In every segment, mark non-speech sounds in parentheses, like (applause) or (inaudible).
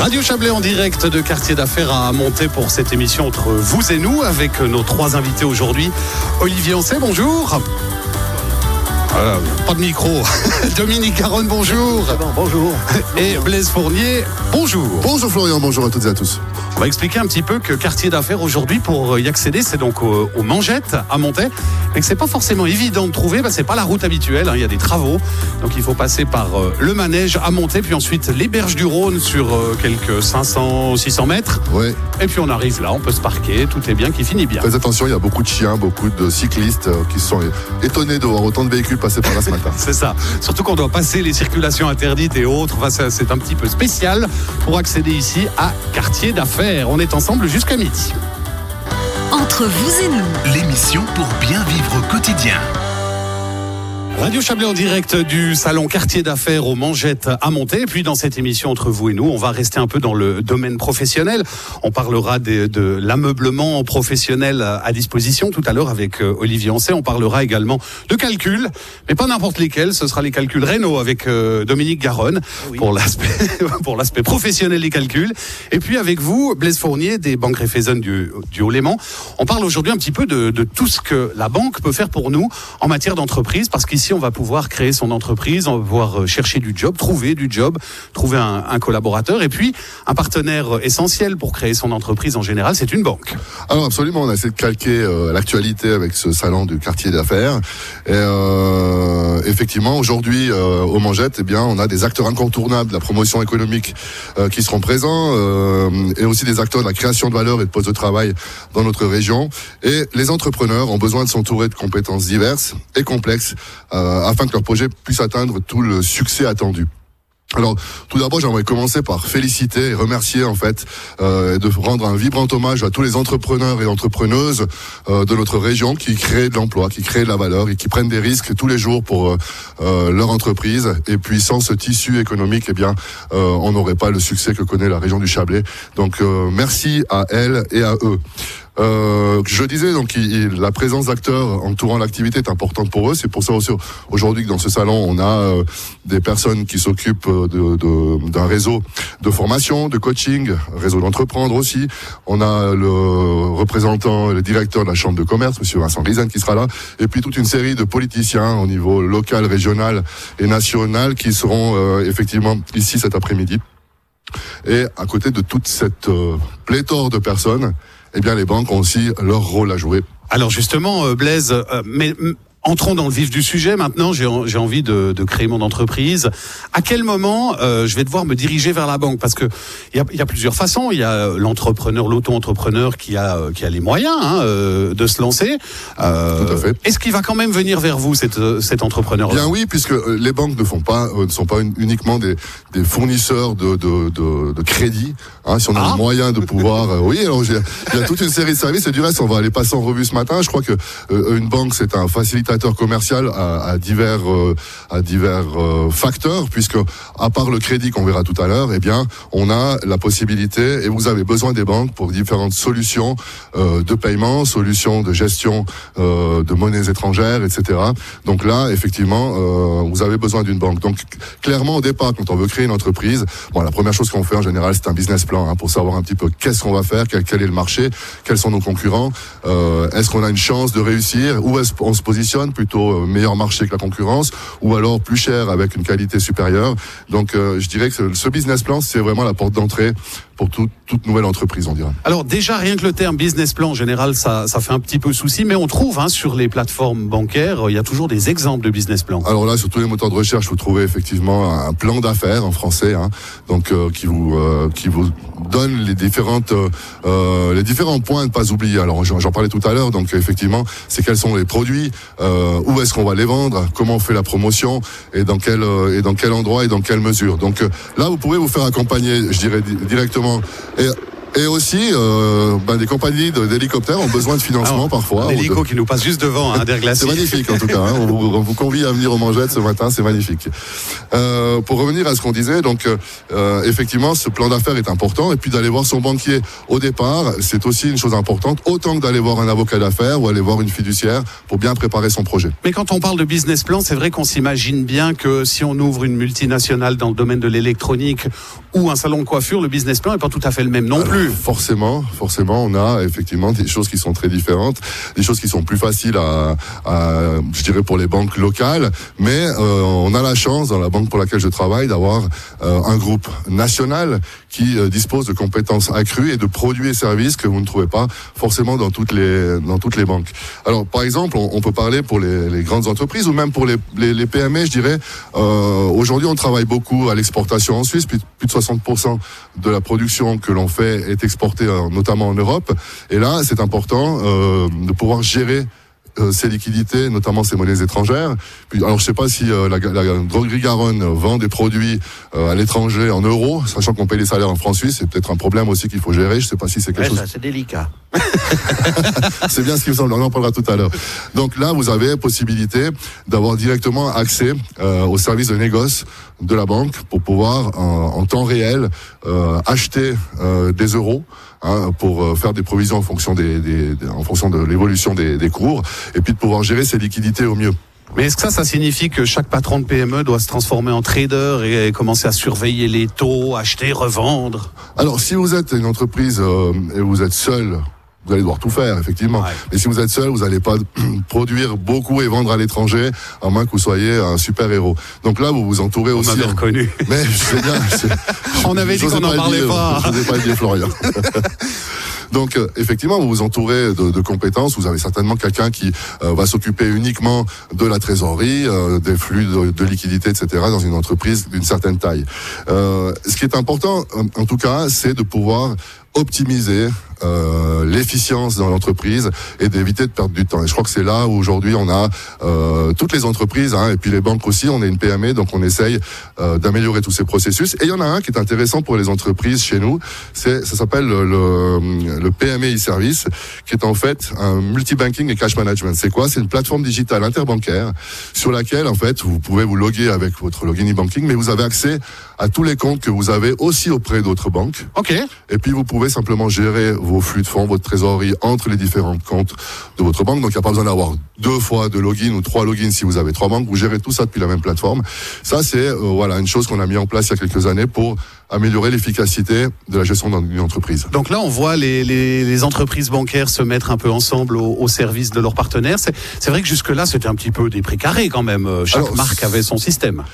Radio Chablais en direct de Quartier d'Affaires à monter pour cette émission entre vous et nous avec nos trois invités aujourd'hui. Olivier Ancet, bonjour. Euh, pas de micro. (laughs) Dominique Caronne, bonjour. bonjour. Et Blaise Fournier, bonjour. Bonjour Florian, bonjour à toutes et à tous. On va expliquer un petit peu que quartier d'affaires aujourd'hui, pour y accéder, c'est donc aux, mangettes à Montaix, mais que c'est pas forcément évident de trouver, bah, c'est pas la route habituelle, hein, il y a des travaux, donc il faut passer par euh, le manège à Montaix, puis ensuite les berges du Rhône sur euh, quelques 500, 600 mètres. Ouais. Et puis on arrive là, on peut se parquer, tout est bien, qui finit bien. Faites attention, il y a beaucoup de chiens, beaucoup de cyclistes euh, qui sont étonnés de voir autant de véhicules passer par là ce matin. c'est ça. Surtout qu'on doit passer les circulations interdites et autres. Enfin, c'est un petit peu spécial pour accéder ici à quartier d'affaires. On est ensemble jusqu'à midi. Entre vous et nous, l'émission pour bien vivre au quotidien. Radio Chablais en direct du salon quartier d'affaires aux Mangettes à Monter. Et puis dans cette émission entre vous et nous, on va rester un peu dans le domaine professionnel. On parlera de, de l'ameublement professionnel à disposition tout à l'heure avec euh, Olivier Ancet. On parlera également de calculs, mais pas n'importe lesquels. Ce sera les calculs Renault avec euh, Dominique Garonne pour l'aspect (laughs) pour l'aspect professionnel des calculs. Et puis avec vous, Blaise Fournier des banques du, du Haut-Léman. On parle aujourd'hui un petit peu de, de tout ce que la banque peut faire pour nous en matière d'entreprise, parce qu'ici on va pouvoir créer son entreprise, on va pouvoir euh, chercher du job, trouver du job, trouver un, collaborateur et puis un partenaire essentiel pour créer son entreprise en général, c'est une banque. Alors absolument, on a essayé de calquer euh, l'actualité avec ce salon du quartier d'affaires. Euh, effectivement, aujourd'hui au Mangette, eh bien, on a des acteurs incontournables de la promotion économique qui seront présents et aussi des acteurs de la création de valeur et de postes de travail dans notre région. Et les entrepreneurs ont besoin de s'entourer de compétences diverses et complexes. Euh, afin que leur projet puisse atteindre tout le succès attendu. Alors, tout d'abord, j'aimerais commencer par féliciter et remercier en fait, euh, de rendre un vibrant hommage à tous les entrepreneurs et entrepreneuses euh, de notre région qui créent de l'emploi, qui créent de la valeur et qui prennent des risques tous les jours pour euh, leur entreprise. Et puis, sans ce tissu économique, eh bien, on n'aurait pas le succès que connaît la région du Chablais. Donc, merci à elles et à eux. Euh, je disais donc la présence d'acteurs entourant l'activité est importante pour eux. C'est pour ça aussi aujourd'hui que dans ce salon on a euh, des personnes qui s'occupent de, d'un réseau de formation, de coaching, réseau d'entreprendre aussi. On a le représentant, le directeur de la chambre de commerce, Monsieur Vincent Rizen, qui sera là, et puis toute une série de politiciens au niveau local, régional et national qui seront euh, effectivement ici cet après-midi. Et à côté de toute cette pléthore de personnes, eh bien les banques ont aussi leur rôle à jouer. Alors justement, euh, Blaise, euh, mais Entrons dans le vif du sujet maintenant. J'ai envie de, de, créer mon entreprise. À quel moment euh, je vais devoir me diriger vers la banque? Parce que il y a, y a, plusieurs façons. Il y a l'entrepreneur, l'auto-entrepreneur qui a qui a les moyens hein, euh, de se lancer. Euh, Tout à fait. Est-ce qu'il va quand même venir vers vous cet, cet entrepreneur Bien oui, puisque euh, les banques ne font pas ne sont pas uniquement des, des fournisseurs de, de, de, de crédit. Hein, si on a ah. les moyens de pouvoir, oui. Alors il y a toute une série de services et du reste, on va aller passer en revue ce matin. Je crois que une banque c'est un facilitateur commercial à, divers euh, à divers euh, facteurs puisque à part le crédit qu'on verra tout à l'heure, eh bien on a la possibilité et vous avez besoin des banques pour différentes solutions euh, de paiement, solutions de gestion de monnaies étrangères, etc. Donc là, effectivement, vous avez besoin d'une banque. Donc clairement au départ, quand on veut créer une entreprise, bon la première chose qu'on fait en général, c'est un business plan hein, pour savoir un petit peu qu'est-ce qu'on va faire, quel, est le marché, quels sont nos concurrents, est-ce qu'on a une chance de réussir, où est-ce qu'on se positionne plutôt euh, meilleur marché que la concurrence, ou alors plus cher avec une qualité supérieure. Donc euh, je dirais que ce business plan, c'est vraiment la porte d'entrée pour toute nouvelle entreprise, on dirait. Alors déjà, rien que le terme business plan, en général, ça, ça fait un petit peu souci, mais on trouve hein, sur les plateformes bancaires, il y a toujours des exemples de business plan. Alors là, sur tous les moteurs de recherche, vous trouvez effectivement un plan d'affaires en français, hein, donc euh, qui vous qui vous donne les différentes les différents points à ne pas oublier. Alors j'en parlais tout à l'heure, donc effectivement, c'est quels sont les produits, euh, où est-ce qu'on va les vendre, comment on fait la promotion et dans quel euh, et dans quel endroit et dans quelle mesure. Donc euh, là, vous pouvez vous faire accompagner, je dirais directement. Et aussi, euh, ben, des compagnies d'hélicoptères ont besoin de financement Ah, parfois. ou de- L'hélico qui nous passe juste devant, hein, c'est magnifique en tout cas. hein. On, vous, on vous convie à venir au Mangette ce matin, c'est magnifique. Euh, pour revenir à ce qu'on disait, donc euh, effectivement, ce plan d'affaires est important. Et puis d'aller voir son banquier au départ, c'est aussi une chose importante, autant que d'aller voir un avocat d'affaires ou aller voir une fiduciaire pour bien préparer son projet. Mais quand on parle de business plan, c'est vrai qu'on s'imagine bien que si on ouvre une multinationale dans le domaine de l'électronique ou un salon de coiffure, le business plan n'est pas tout à fait le même non plus. Forcément, forcément, on a effectivement des choses qui sont très différentes, des choses qui sont plus faciles à, à je dirais pour les banques locales, mais euh, on a la chance dans la banque pour laquelle je travaille d'avoir euh, un groupe national qui euh, dispose de compétences accrues et de produits et services que vous ne trouvez pas forcément dans toutes les dans toutes les banques. Alors, par exemple, on, on peut parler pour les, les grandes entreprises ou même pour les, les, les PME, je dirais. euh, Aujourd'hui, on travaille beaucoup à l'exportation en Suisse, plus, plus de 60% de la production que l'on fait est exportée euh, notamment en Europe. Et là, c'est important euh, de pouvoir gérer ces liquidités, notamment ces monnaies étrangères. Puis, alors, je sais pas si euh, la, la droguerie Garonne vend des produits euh, à l'étranger en euros, sachant qu'on paye les salaires en francs suisses. C'est peut-être un problème aussi qu'il faut gérer. Je sais pas si c'est quelque Ouais, chose ça, c'est délicat. (laughs) c'est bien ce qui me semble. On en parlera tout à l'heure. Donc là, vous avez possibilité d'avoir directement accès euh, au service de négoce de la banque pour pouvoir en, en temps réel euh, acheter euh, des euros. Hein, pour euh, faire des provisions en fonction des, des- des- en fonction de l'évolution des, des cours et puis de pouvoir gérer ses liquidités au mieux. Mais est-ce que ça, ça signifie que chaque patron de PME doit se transformer en trader et, et commencer à surveiller les taux, acheter, revendre? Alors, si vous êtes une entreprise euh, et vous êtes seul, vous allez devoir tout faire, effectivement. Ouais. Mais si vous êtes seul, vous n'allez pas (clears throat) produire beaucoup et vendre à l'étranger, à moins que vous soyez un super héros. Donc là, vous vous entourez On aussi. m'avait en- reconnu. (laughs) Mais je sais bien. c'est- On avait dit qu'on n'en parlait pas. Je n'osais pas le dire, Florian. (laughs) Donc euh, effectivement, vous vous entourez de, de compétences. Vous avez certainement quelqu'un qui euh, va s'occuper uniquement de la trésorerie, euh, des flux de, de liquidités, etc. dans une entreprise d'une certaine taille. Euh, ce qui est important, en, en tout cas, c'est de pouvoir optimiser euh, l'efficience dans l'entreprise et d'éviter de perdre du temps. Et je crois que c'est là où aujourd'hui on a euh, toutes les entreprises hein, et puis les banques aussi. On est une PME, donc on essaye euh, d'améliorer tous ces processus. Et il y en a un qui est intéressant pour les entreprises chez nous. C'est ça s'appelle le, le, le PME e-service, qui est en fait un multi-banking et cash management. C'est quoi? C'est une plateforme digitale interbancaire sur laquelle en fait vous pouvez vous loguer avec votre login e-banking, mais vous avez accès à tous les comptes que vous avez aussi auprès d'autres banques. Ok. Et puis vous pouvez simplement gérer vos flux de fonds, votre trésorerie entre les différents comptes de votre banque. Donc il n'y a pas besoin d'avoir deux fois de login ou trois logins si vous avez trois banques. Vous gérez tout ça depuis la même plateforme. Ça c'est euh, voilà une chose qu'on a mis en place il y a quelques années pour améliorer l'efficacité de la gestion d'une entreprise. Donc là, on voit les, les, les entreprises bancaires se mettre un peu ensemble au, au service de leurs partenaires. C'est vrai que jusque-là, c'était un petit peu des précarés quand même. Euh, Chaque Alors, marque avait son système.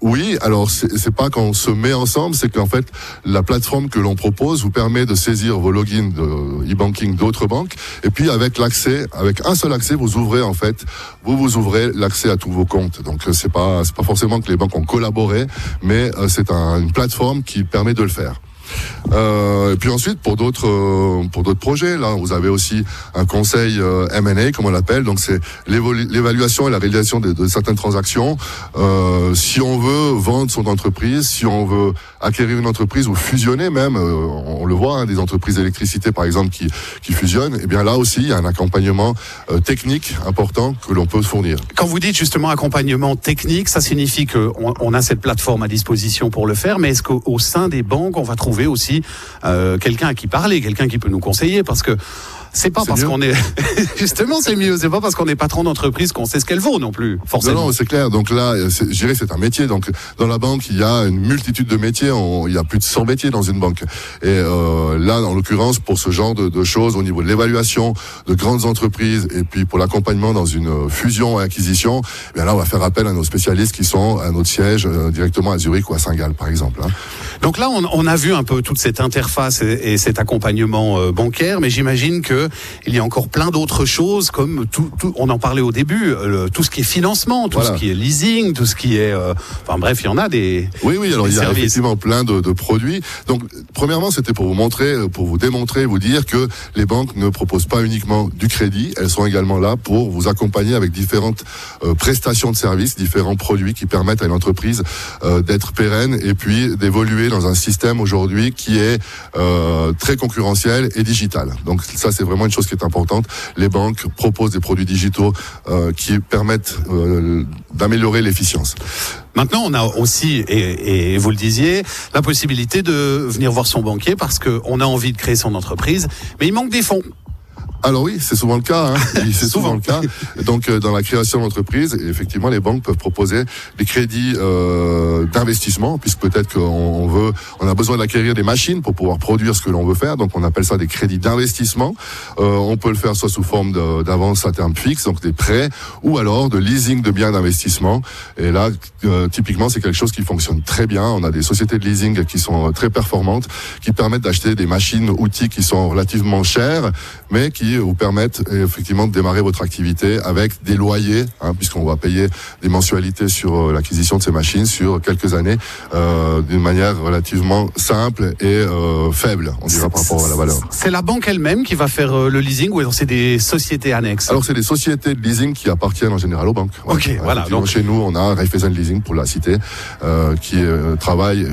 Oui, alors c'est pas quand on se met ensemble, c'est qu'en fait la plateforme que l'on propose vous permet de saisir vos logins de e-banking d'autres banques, et puis avec l'accès, avec un seul accès, vous ouvrez en fait, vous vous ouvrez l'accès à tous vos comptes. Donc euh, c'est pas c'est pas forcément que les banques ont collaboré, mais euh, c'est un- une plateforme qui permet de le faire. Euh, et puis ensuite pour d'autres euh, pour d'autres projets là vous avez aussi un conseil euh, M&A comme on l'appelle. Donc c'est l'évaluation et la réalisation de, certaines transactions. Si on veut vendre son entreprise si on veut acquérir une entreprise ou fusionner même on, le voit hein, des entreprises d'électricité par exemple qui qui fusionnent et bien là aussi il y a un accompagnement technique important que l'on peut fournir. Quand vous dites justement accompagnement technique, ça signifie qu'on on a cette plateforme à disposition pour le faire, mais est-ce qu'au au sein des banques, on va trouver aussi euh, quelqu'un à qui parler, quelqu'un qui peut nous conseiller Parce que c'est pas parce qu'on est (laughs) justement c'est mieux, c'est pas parce qu'on est patron d'entreprise qu'on sait ce qu'elle vaut non plus, forcément. Non, non, c'est clair. Donc là, euh, c'est- je dirais que c'est un métier. Donc dans la banque, il y a une multitude de métiers. On- il y a plus de 100 métiers dans une banque. Et euh, là, en l'occurrence, pour ce genre de, de choses, au niveau de l'évaluation de grandes entreprises et puis pour l'accompagnement dans une euh, fusion et acquisition, eh bien là, on va faire appel à nos spécialistes qui sont à notre siège euh, directement à Zurich ou à Saint-Gall, par exemple. hein. Donc là, on, on a vu un peu toute cette interface et, et cet accompagnement euh, bancaire, mais j'imagine que que il y a encore plein d'autres choses comme tout, tout, on en parlait au début, le- tout ce qui est financement, tout Voilà. ce qui est leasing, tout ce qui est, euh, enfin bref, il y en a des. Oui, oui, alors il y a services. effectivement plein de, de produits. Donc, premièrement, c'était pour vous montrer, euh, pour vous démontrer, vous dire que les banques ne proposent pas uniquement du crédit, elles sont également là pour vous accompagner avec différentes euh, prestations de services, différents produits qui permettent à une entreprise euh, d'être pérenne et puis d'évoluer dans un système aujourd'hui qui est euh, très concurrentiel et digital. Donc ça, c'est vraiment une chose qui est importante. Les banques proposent des produits digitaux euh, qui permettent euh, d'améliorer l'efficience. Maintenant, on a aussi, et, et vous le disiez, la possibilité de venir voir son banquier parce qu'on a envie de créer son entreprise, mais il manque des fonds. Alors oui, c'est souvent le cas. Hein. (laughs) Oui, C'est souvent le cas. Donc euh, dans la création d'entreprise, effectivement, les banques peuvent proposer des crédits euh, d'investissement, puisque peut-être qu'on on veut, on a besoin d'acquérir des machines pour pouvoir produire ce que l'on veut faire. Donc on appelle ça des crédits d'investissement. Euh, on peut le faire soit sous forme d'avance à terme fixe, donc des prêts, ou alors de leasing de biens d'investissement. Et là, euh, typiquement, c'est quelque chose qui fonctionne très bien. On a des sociétés de leasing qui sont euh, très performantes, qui permettent d'acheter des machines, outils qui sont relativement chers, mais qui vous permettent euh, effectivement de démarrer votre activité avec des loyers, hein, puisqu'on va payer des mensualités sur euh, l'acquisition de ces machines sur quelques années, euh, d'une manière relativement simple et euh, faible, on dira par rapport à la valeur. C'est la banque elle-même qui va faire le leasing ou alors c'est des sociétés annexes? Alors c'est des sociétés de leasing qui appartiennent en général aux banques. Ok, voilà, donc- chez nous, on a Raiffeisen Leasing pour la cité, euh, qui travaille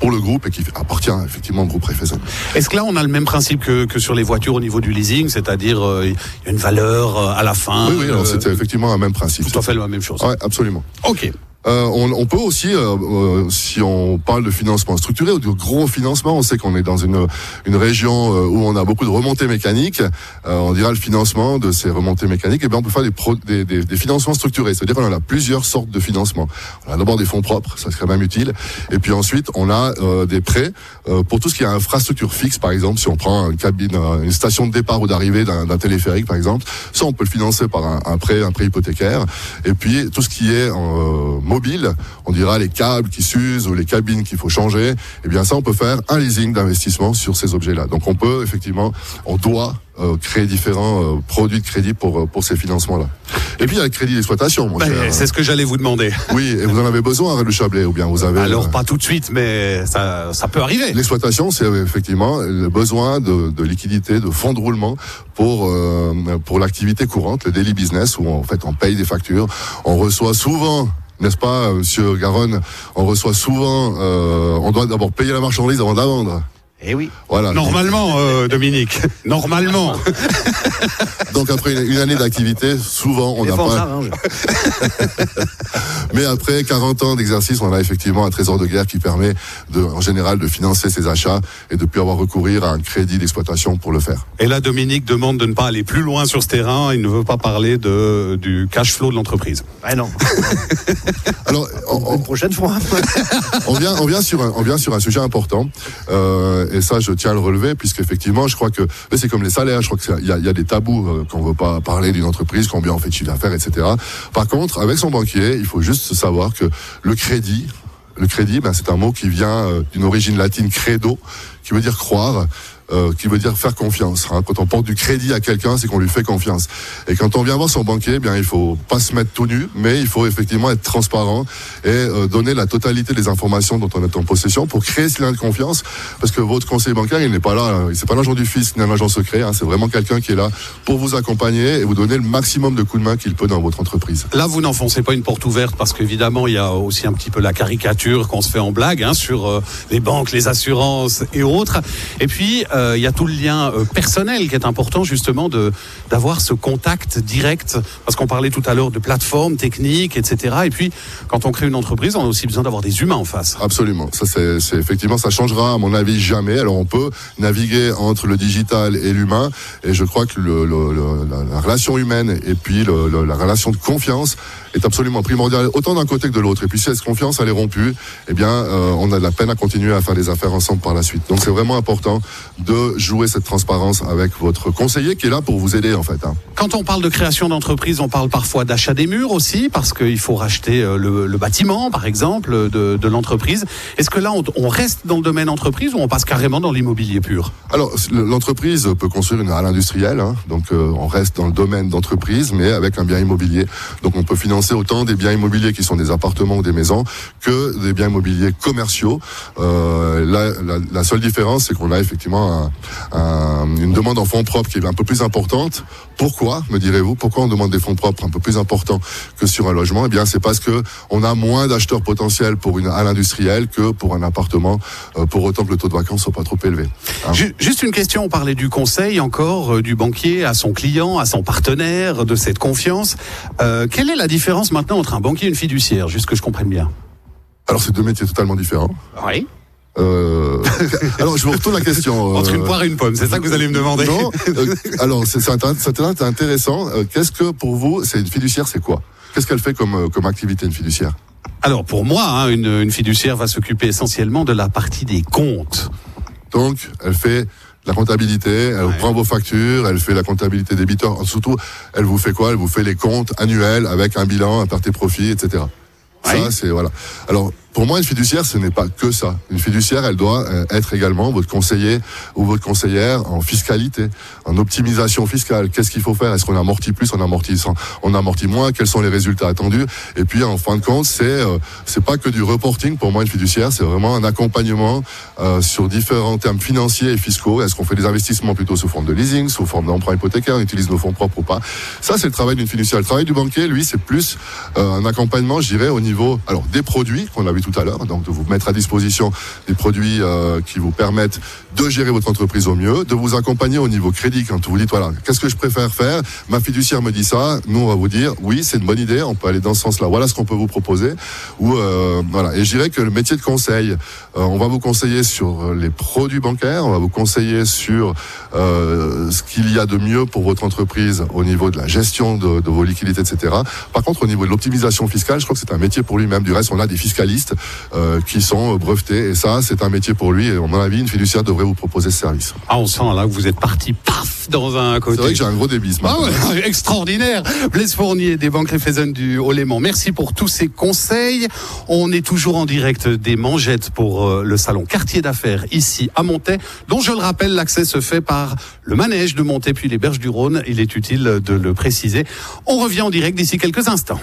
pour le groupe et qui appartient effectivement au groupe Raiffeisen. Est-ce que là, on a le même principe que, que sur les voitures au niveau du leasing, c'est-à-dire euh, il y a une valeur euh, à la fin oui, oui, alors euh, c'était effectivement un même principe. tout à fait la même chose. Ouais, absolument. Ok. Euh, on, on peut aussi, euh, euh, si on parle de financement structuré ou de gros financement, on sait qu'on est dans une, une région euh, où on a beaucoup de remontées mécaniques. Euh, on dira le financement de ces remontées mécaniques. Et bien, on peut faire des, pro- des, des, des financements structurés. C'est-à-dire qu'on a plusieurs sortes de financements. On a d'abord des fonds propres, ça serait même utile. Et puis ensuite, on a euh, des prêts pour tout ce qui est infrastructure fixe, par exemple. Si on prend une cabine, une station de départ ou d'arrivée d'un d'un téléphérique, par exemple, ça, on peut le financer par un, un prêt, un prêt hypothécaire. Et puis tout ce qui est mobile, on dira les câbles qui s'usent ou les cabines qu'il faut changer. Eh bien, ça, on peut faire un leasing d'investissement sur ces objets-là. Donc, on peut effectivement, on doit euh, créer différents euh, produits de crédit pour euh, pour ces financements-là. Et puis, il y a le crédit d'exploitation, Ben, c'est ce que j'allais vous demander. (laughs) Oui, et vous en avez besoin, le Chablais, ou bien vous avez. Alors, euh, pas tout de suite, mais ça, ça peut arriver. L'exploitation, c'est effectivement le besoin de, de liquidité, de fonds de roulement pour pour l'activité courante, le daily business, où en fait on paye des factures, on reçoit souvent. N'est-ce pas, euh, Monsieur Garonne On reçoit souvent. euh, on doit d'abord payer la marchandise avant de la vendre. Eh oui. Voilà. Normalement, euh, Dominique. Normalement. (laughs) Donc après une, une année d'activité, souvent on n'a pas. (laughs) Mais après 40 ans d'exercice, on a effectivement un trésor de guerre qui permet, de, en général, de financer ses achats et de plus avoir recourir à un crédit d'exploitation pour le faire. Et là, Dominique demande de ne pas aller plus loin sur ce terrain. Il ne veut pas parler de, du cash flow de l'entreprise. Ah non, (laughs) Alors, on- on- une prochaine fois. on vient, on vient sur un, on vient sur un sujet important, euh, et ça, je tiens à le relever, puisque effectivement, je crois que c'est comme les salaires. Je crois qu'il y a, des tabous euh, qu'on veut pas parler d'une entreprise, combien on fait de chiffre d'affaires, etc. Par contre, avec son banquier, il faut juste savoir que le crédit, le crédit, ben, c'est un mot qui vient euh, d'une origine latine credo, qui veut dire croire. Euh, qui veut dire faire confiance. hein. Quand on porte du crédit à quelqu'un, c'est qu'on lui fait confiance. Et quand on vient voir son banquier, eh bien il faut pas se mettre tout nu, mais il faut effectivement être transparent et euh, donner la totalité des informations dont on est en possession pour créer ce lien de confiance. Parce que votre conseiller bancaire, il n'est pas là, euh, c'est pas l'agent du fils ni un agent secret. hein. c'est vraiment quelqu'un qui est là pour vous accompagner et vous donner le maximum de coups de main qu'il peut dans votre entreprise. Là, vous n'enfoncez pas une porte ouverte parce qu'évidemment, il y a aussi un petit peu la caricature qu'on se fait en blague hein, sur euh, les banques, les assurances et autres. Et puis, il y a tout le lien euh, personnel qui est important justement de d'avoir ce contact direct parce qu'on parlait tout à l'heure de plateformes techniques, etc. Et puis, quand on crée une entreprise, on a aussi besoin d'avoir des humains en face. Absolument. Ça, c'est, effectivement, ça changera à mon avis jamais. Alors, on peut naviguer entre le digital et l'humain, et je crois que la, la relation humaine et puis la relation de confiance est absolument primordiale, autant d'un côté que de l'autre. Et puis, si cette confiance elle est rompue, eh bien, euh, on a de la peine à continuer à faire des affaires ensemble par la suite. Donc, c'est vraiment important de de jouer cette transparence avec votre conseiller qui est là pour vous aider en fait. hein. Quand on parle de création d'entreprise, on parle parfois d'achat des murs aussi, parce qu'il faut racheter euh, le, le bâtiment, par exemple, de, de l'entreprise. Est-ce que là, on, on reste dans le domaine entreprise ou on passe carrément dans l'immobilier pur? Alors, l'entreprise peut construire une halle industrielle, hein, donc euh, on reste dans le domaine d'entreprise, mais avec un bien immobilier. Donc on peut financer autant des biens immobiliers qui sont des appartements ou des maisons que des biens immobiliers commerciaux. Euh, la, la seule différence, c'est qu'on a effectivement un- un- une demande en fonds propres qui est un peu plus importante. Pourquoi, me direz-vous Pourquoi on demande des fonds propres un peu plus importants que sur un logement? Eh bien, c'est parce que on a moins d'acheteurs potentiels pour une halle industrielle que pour un appartement, euh, pour autant que le taux de vacances soit pas trop élevé. hein. Ju- Juste une question, on parlait du conseil encore, euh, du banquier à son client, à son partenaire, de cette confiance. Euh, quelle est la différence maintenant entre un banquier et une fiduciaire, juste que je comprenne bien? Alors, c'est deux métiers totalement différents. Oui. Euh, (laughs) alors, je vous retourne la question. Entre euh, une poire et une pomme, c'est ça que vous allez me demander Non. euh, (laughs) alors, c'est c'est intér- c'est intéressant. Euh, Qu'est-ce que pour vous, c'est une fiduciaire, c'est quoi? Qu'est-ce qu'elle fait comme, comme activité, une fiduciaire? Alors pour moi, hein, une, une fiduciaire va s'occuper essentiellement de la partie des comptes. Donc, elle fait la comptabilité, elle Ouais. prend vos factures, elle fait la comptabilité débiteur. Surtout, elle vous fait quoi? Elle vous fait les comptes annuels avec un bilan, un et profit, etc. Ouais. Ça, c'est voilà. Alors, pour moi, une fiduciaire, ce n'est pas que ça. Une fiduciaire, elle doit euh, être également votre conseiller ou votre conseillère en fiscalité, en optimisation fiscale. Qu'est-ce qu'il faut faire? Est-ce qu'on amortit plus, on amortit, on amortit moins? Quels sont les résultats attendus? Et puis, en fin de compte, c'est euh, c'est pas que du reporting. Pour moi, une fiduciaire, c'est vraiment un accompagnement euh, sur différents termes financiers et fiscaux. Est-ce qu'on fait des investissements plutôt sous forme de leasing, sous forme d'emprunt hypothécaire, on utilise nos fonds propres ou pas? Ça, c'est le travail d'une fiduciaire. Le travail du banquier, lui, c'est plus euh, un accompagnement, je dirais, au niveau alors des produits qu'on a tout à l'heure, donc de vous mettre à disposition des produits euh, qui vous permettent de gérer votre entreprise au mieux, de vous accompagner au niveau crédit quand vous dites voilà, qu'est-ce que je préfère faire? Ma fiduciaire me dit ça, nous on va vous dire oui, c'est une bonne idée, on peut aller dans ce sens-là. Voilà ce qu'on peut vous proposer. Ou euh, voilà. Et je dirais que le métier de conseil, euh, on va vous conseiller sur les produits bancaires, on va vous conseiller sur ce qu'il y a de mieux pour votre entreprise au niveau de la gestion de vos liquidités, etc. Par contre, au niveau de l'optimisation fiscale, je crois que c'est un métier pour lui-même. Du reste, on a des fiscalistes euh, qui sont brevetés, et ça, c'est un métier pour lui. Et à mon avis, une fiduciaire devrait vous proposer ce service. Ah, on sent là que vous êtes parti, paf, dans un côté. C'est vrai que j'ai un gros débit ce Ah matin. ouais, (laughs) extraordinaire. Blaise Fournier des banques Raiffeisen du Haut-Léman. Merci pour tous ces conseils. On est toujours en direct des mangettes pour euh, le salon Quartier d'affaires ici à Montaix, dont je le rappelle, l'accès se fait par le manège de Montaix puis les berges du Rhône. Il est utile de le préciser. On revient en direct d'ici quelques instants.